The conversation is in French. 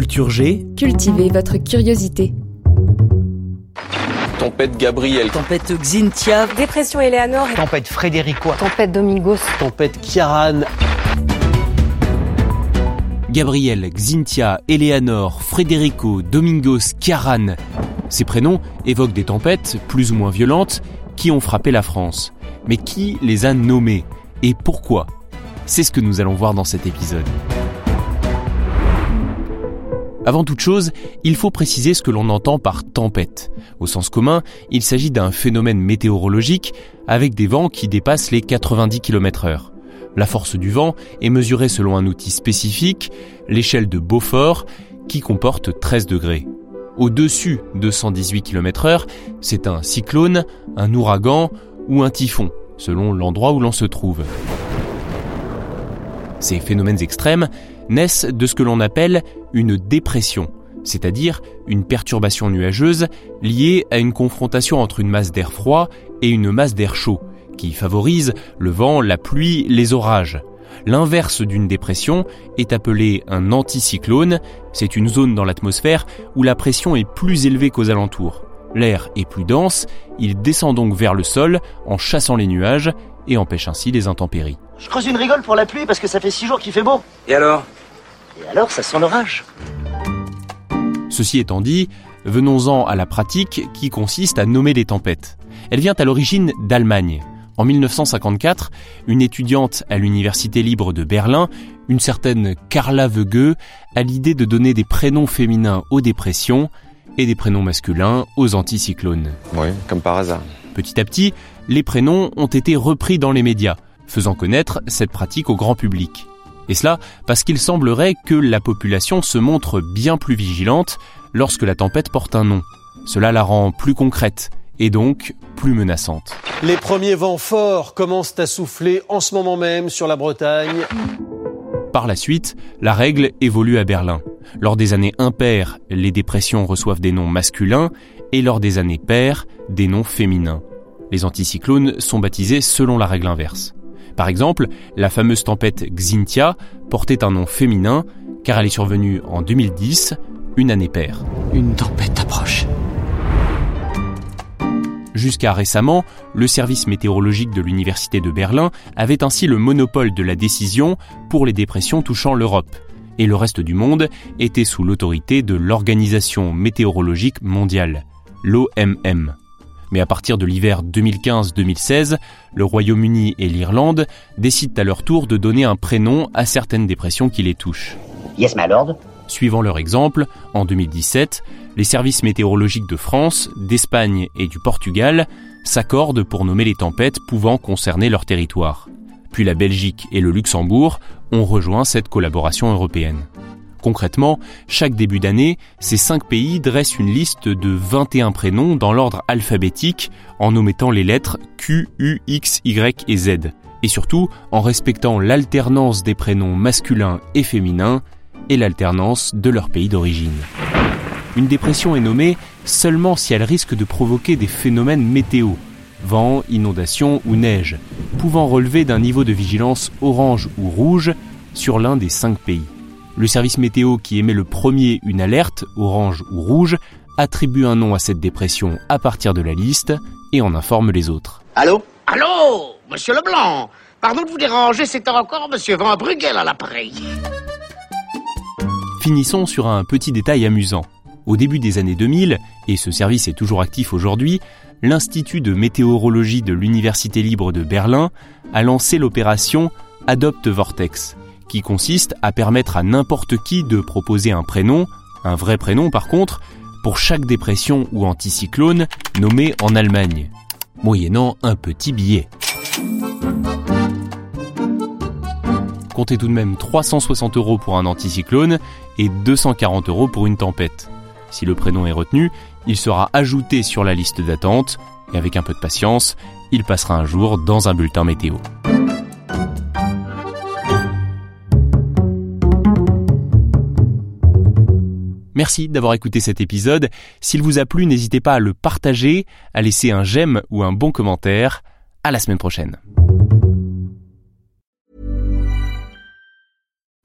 Culture G, Cultivez votre curiosité. Tempête Gabriel, tempête Xintia, Dépression Eleanor, Tempête Frédérico. tempête Domingos. tempête Kiaran. Gabriel, Xintia, Eleanor, Federico, Domingos, Kiaran. Ces prénoms évoquent des tempêtes, plus ou moins violentes, qui ont frappé la France. Mais qui les a nommés Et pourquoi? C'est ce que nous allons voir dans cet épisode. Avant toute chose, il faut préciser ce que l'on entend par tempête. Au sens commun, il s'agit d'un phénomène météorologique avec des vents qui dépassent les 90 km heure. La force du vent est mesurée selon un outil spécifique, l'échelle de Beaufort, qui comporte 13 degrés. Au-dessus de 118 km heure, c'est un cyclone, un ouragan ou un typhon, selon l'endroit où l'on se trouve. Ces phénomènes extrêmes naissent de ce que l'on appelle une dépression, c'est-à-dire une perturbation nuageuse liée à une confrontation entre une masse d'air froid et une masse d'air chaud, qui favorise le vent, la pluie, les orages. L'inverse d'une dépression est appelé un anticyclone, c'est une zone dans l'atmosphère où la pression est plus élevée qu'aux alentours. L'air est plus dense, il descend donc vers le sol en chassant les nuages et empêche ainsi les intempéries. Je creuse une rigole pour la pluie parce que ça fait six jours qu'il fait beau. Et alors? Et alors, ça sent l'orage. Ceci étant dit, venons-en à la pratique qui consiste à nommer les tempêtes. Elle vient à l'origine d'Allemagne. En 1954, une étudiante à l'Université libre de Berlin, une certaine Carla Wege, a l'idée de donner des prénoms féminins aux dépressions et des prénoms masculins aux anticyclones. Oui, comme par hasard. Petit à petit, les prénoms ont été repris dans les médias, faisant connaître cette pratique au grand public. Et cela parce qu'il semblerait que la population se montre bien plus vigilante lorsque la tempête porte un nom. Cela la rend plus concrète et donc plus menaçante. Les premiers vents forts commencent à souffler en ce moment même sur la Bretagne. Par la suite, la règle évolue à Berlin. Lors des années impaires, les dépressions reçoivent des noms masculins et lors des années paires, des noms féminins. Les anticyclones sont baptisés selon la règle inverse. Par exemple, la fameuse tempête Xintia portait un nom féminin car elle est survenue en 2010, une année paire. Une tempête approche. Jusqu'à récemment, le service météorologique de l'Université de Berlin avait ainsi le monopole de la décision pour les dépressions touchant l'Europe. Et le reste du monde était sous l'autorité de l'Organisation météorologique mondiale, l'OMM. Mais à partir de l'hiver 2015-2016, le Royaume-Uni et l'Irlande décident à leur tour de donner un prénom à certaines dépressions qui les touchent. Yes, my lord. Suivant leur exemple, en 2017, les services météorologiques de France, d'Espagne et du Portugal s'accordent pour nommer les tempêtes pouvant concerner leur territoire. Puis la Belgique et le Luxembourg ont rejoint cette collaboration européenne. Concrètement, chaque début d'année, ces cinq pays dressent une liste de 21 prénoms dans l'ordre alphabétique en omettant les lettres Q, U, X, Y et Z. Et surtout en respectant l'alternance des prénoms masculins et féminins et l'alternance de leur pays d'origine. Une dépression est nommée seulement si elle risque de provoquer des phénomènes météo, vent, inondation ou neige, pouvant relever d'un niveau de vigilance orange ou rouge sur l'un des cinq pays. Le service météo qui émet le premier une alerte, orange ou rouge, attribue un nom à cette dépression à partir de la liste et en informe les autres. Allô? Allô, monsieur Leblanc Pardon de vous déranger, c'est encore monsieur Van Bruegel à l'appareil. Finissons sur un petit détail amusant. Au début des années 2000, et ce service est toujours actif aujourd'hui, l'Institut de météorologie de l'Université libre de Berlin a lancé l'opération Adopt Vortex, qui consiste à permettre à n'importe qui de proposer un prénom, un vrai prénom par contre, pour chaque dépression ou anticyclone nommée en Allemagne, moyennant un petit billet. comptez tout de même 360 euros pour un anticyclone et 240 euros pour une tempête. Si le prénom est retenu, il sera ajouté sur la liste d'attente et avec un peu de patience, il passera un jour dans un bulletin météo. Merci d'avoir écouté cet épisode. S'il vous a plu, n'hésitez pas à le partager, à laisser un j'aime ou un bon commentaire. À la semaine prochaine.